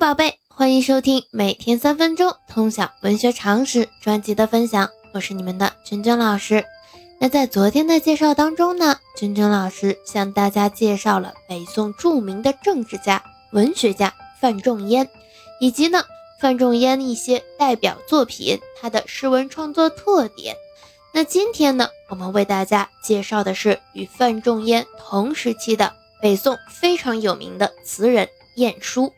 宝贝，欢迎收听每天三分钟通晓文学常识专辑的分享，我是你们的君君老师。那在昨天的介绍当中呢，君君老师向大家介绍了北宋著名的政治家、文学家范仲淹，以及呢范仲淹一些代表作品，他的诗文创作特点。那今天呢，我们为大家介绍的是与范仲淹同时期的北宋非常有名的词人晏殊。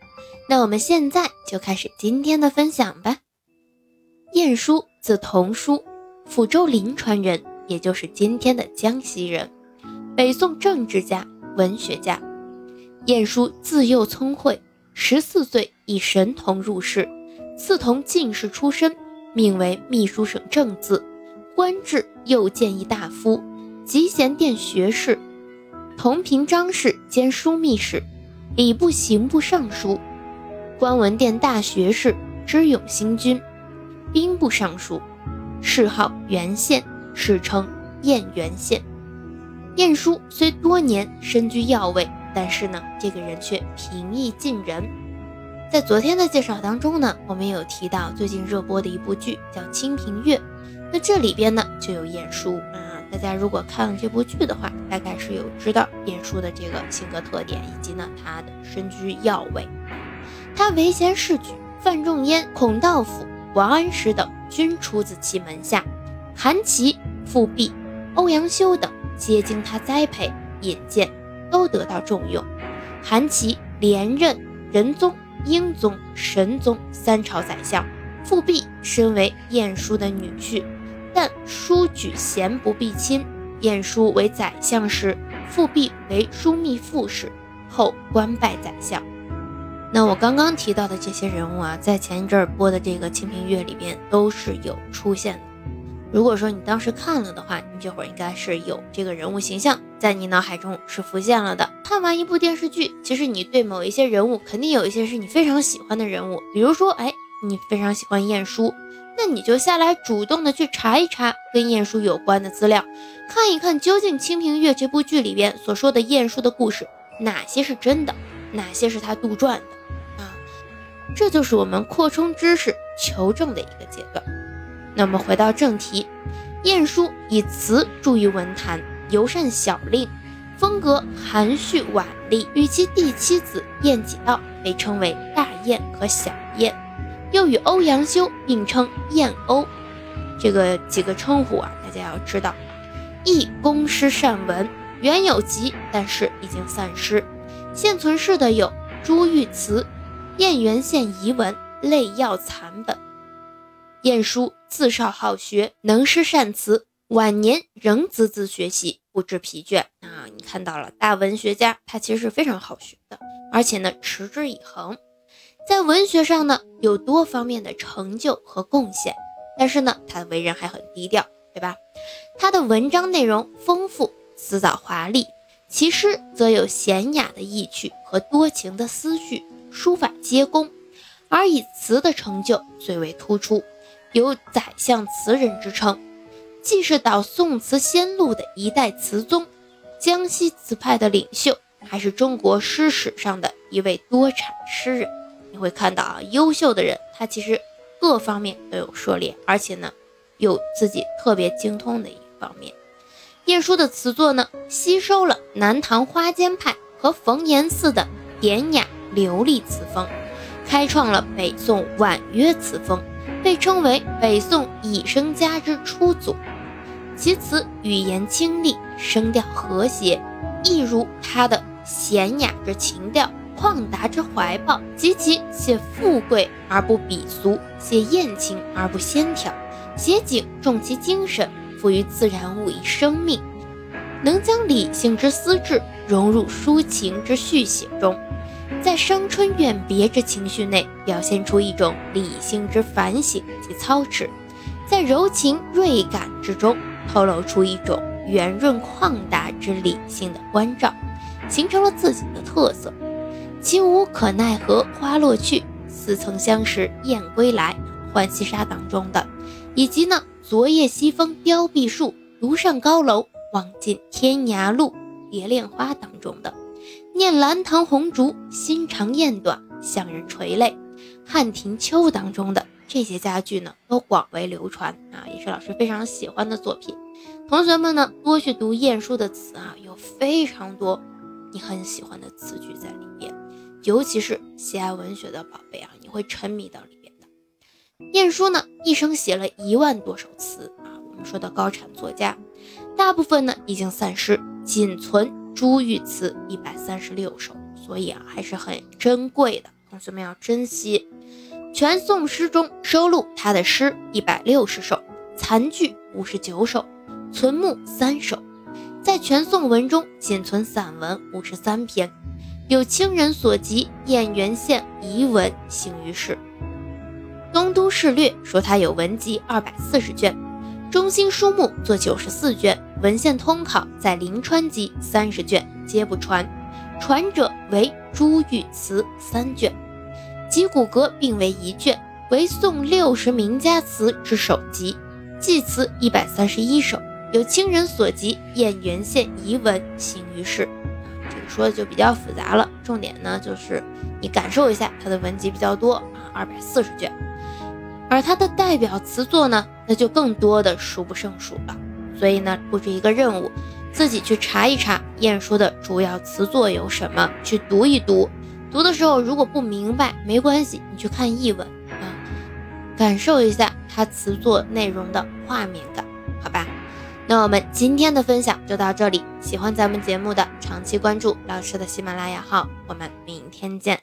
那我们现在就开始今天的分享吧。晏殊字同书，抚州临川人，也就是今天的江西人，北宋政治家、文学家。晏殊自幼聪慧，十四岁以神童入仕，赐同进士出身，命为秘书省正字，官至右谏议大夫，集贤殿学士，同平章事兼枢密使，礼部刑部尚书。观文殿大学士，知勇新君，兵部尚书，谥号元宪，史称晏元宪。晏殊虽多年身居要位，但是呢，这个人却平易近人。在昨天的介绍当中呢，我们有提到最近热播的一部剧叫《清平乐》，那这里边呢就有晏殊啊。大家如果看了这部剧的话，大概是有知道晏殊的这个性格特点，以及呢他的身居要位。他为贤士举，范仲淹、孔道辅、王安石等均出自其门下，韩琦、富弼、欧阳修等皆经他栽培引荐，都得到重用。韩琦连任仁宗、英宗、神宗三朝宰相，富弼身为晏殊的女婿，但殊举贤不避亲。晏殊为宰相时，富弼为枢密副使，后官拜宰相。那我刚刚提到的这些人物啊，在前一阵儿播的这个《清平乐》里边都是有出现的。如果说你当时看了的话，你这会儿应该是有这个人物形象在你脑海中是浮现了的。看完一部电视剧，其实你对某一些人物，肯定有一些是你非常喜欢的人物。比如说，哎，你非常喜欢晏殊，那你就下来主动的去查一查跟晏殊有关的资料，看一看究竟《清平乐》这部剧里边所说的晏殊的故事，哪些是真的，哪些是他杜撰的。这就是我们扩充知识、求证的一个阶段。那么回到正题，晏殊以词著于文坛，尤善小令，风格含蓄婉丽，与其第七子晏几道被称为大晏和小晏，又与欧阳修并称晏欧。这个几个称呼啊，大家要知道。亦工诗善文，原有集，但是已经散失。现存世的有朱玉词。燕元县遗文类要残本。晏殊自少好学，能诗善词，晚年仍孜孜学习，不知疲倦。啊，你看到了，大文学家他其实是非常好学的，而且呢持之以恒，在文学上呢有多方面的成就和贡献。但是呢，他的为人还很低调，对吧？他的文章内容丰富，辞藻华丽，其诗则有娴雅的意趣和多情的思绪。书法皆工，而以词的成就最为突出，有“宰相词人”之称。既是导宋词先路的一代词宗，江西词派的领袖，还是中国诗史上的一位多产诗人。你会看到啊，优秀的人，他其实各方面都有涉猎，而且呢，有自己特别精通的一方面。晏殊的词作呢，吸收了南唐花间派和冯延巳的典雅。流利词风，开创了北宋婉约词风，被称为北宋以声家之初祖。其词语言清丽，声调和谐，一如他的娴雅之情调，旷达之怀抱，及其写富贵而不鄙俗，写艳情而不纤条，写景重其精神，赋予自然物以生命，能将理性之思志融入抒情之续写中。在伤春怨别之情绪内，表现出一种理性之反省及操持；在柔情锐感之中，透露出一种圆润旷达之理性的关照，形成了自己的特色。其无可奈何花落去，似曾相识燕归来，浣溪沙当中的，以及呢昨夜西风凋碧树，独上高楼，望尽天涯路，蝶恋花当中的。念兰堂红烛，心长雁短，向人垂泪，汉庭秋当中的这些佳句呢，都广为流传啊，也是老师非常喜欢的作品。同学们呢，多去读晏殊的词啊，有非常多你很喜欢的词句在里面，尤其是喜爱文学的宝贝啊，你会沉迷到里面。晏殊呢，一生写了一万多首词啊，我们说的高产作家，大部分呢已经散失，仅存珠玉词一百三十六首，所以啊，还是很珍贵的，同学们要珍惜。全宋诗中收录他的诗一百六十首，残句五十九首。存目三首，在全宋文中仅存散文五十三篇，有清人所集《燕园县遗文》行于世。《事略》说他有文集二百四十卷，《中心书目》作九十四卷，《文献通考》在临川集三十卷，皆不传，传者为朱玉词三卷，集古阁并为一卷，为宋六十名家词之首集，祭词一百三十一首。有清人所集《燕园县遗文》行于世，这个说的就比较复杂了。重点呢就是你感受一下，它的文集比较多啊，二百四十卷。而它的代表词作呢，那就更多的数不胜数了。所以呢，布置一个任务，自己去查一查晏殊的主要词作有什么，去读一读。读的时候如果不明白，没关系，你去看译文啊，感受一下它词作内容的画面感，好吧？那我们今天的分享就到这里，喜欢咱们节目的长期关注老师的喜马拉雅号，我们明天见。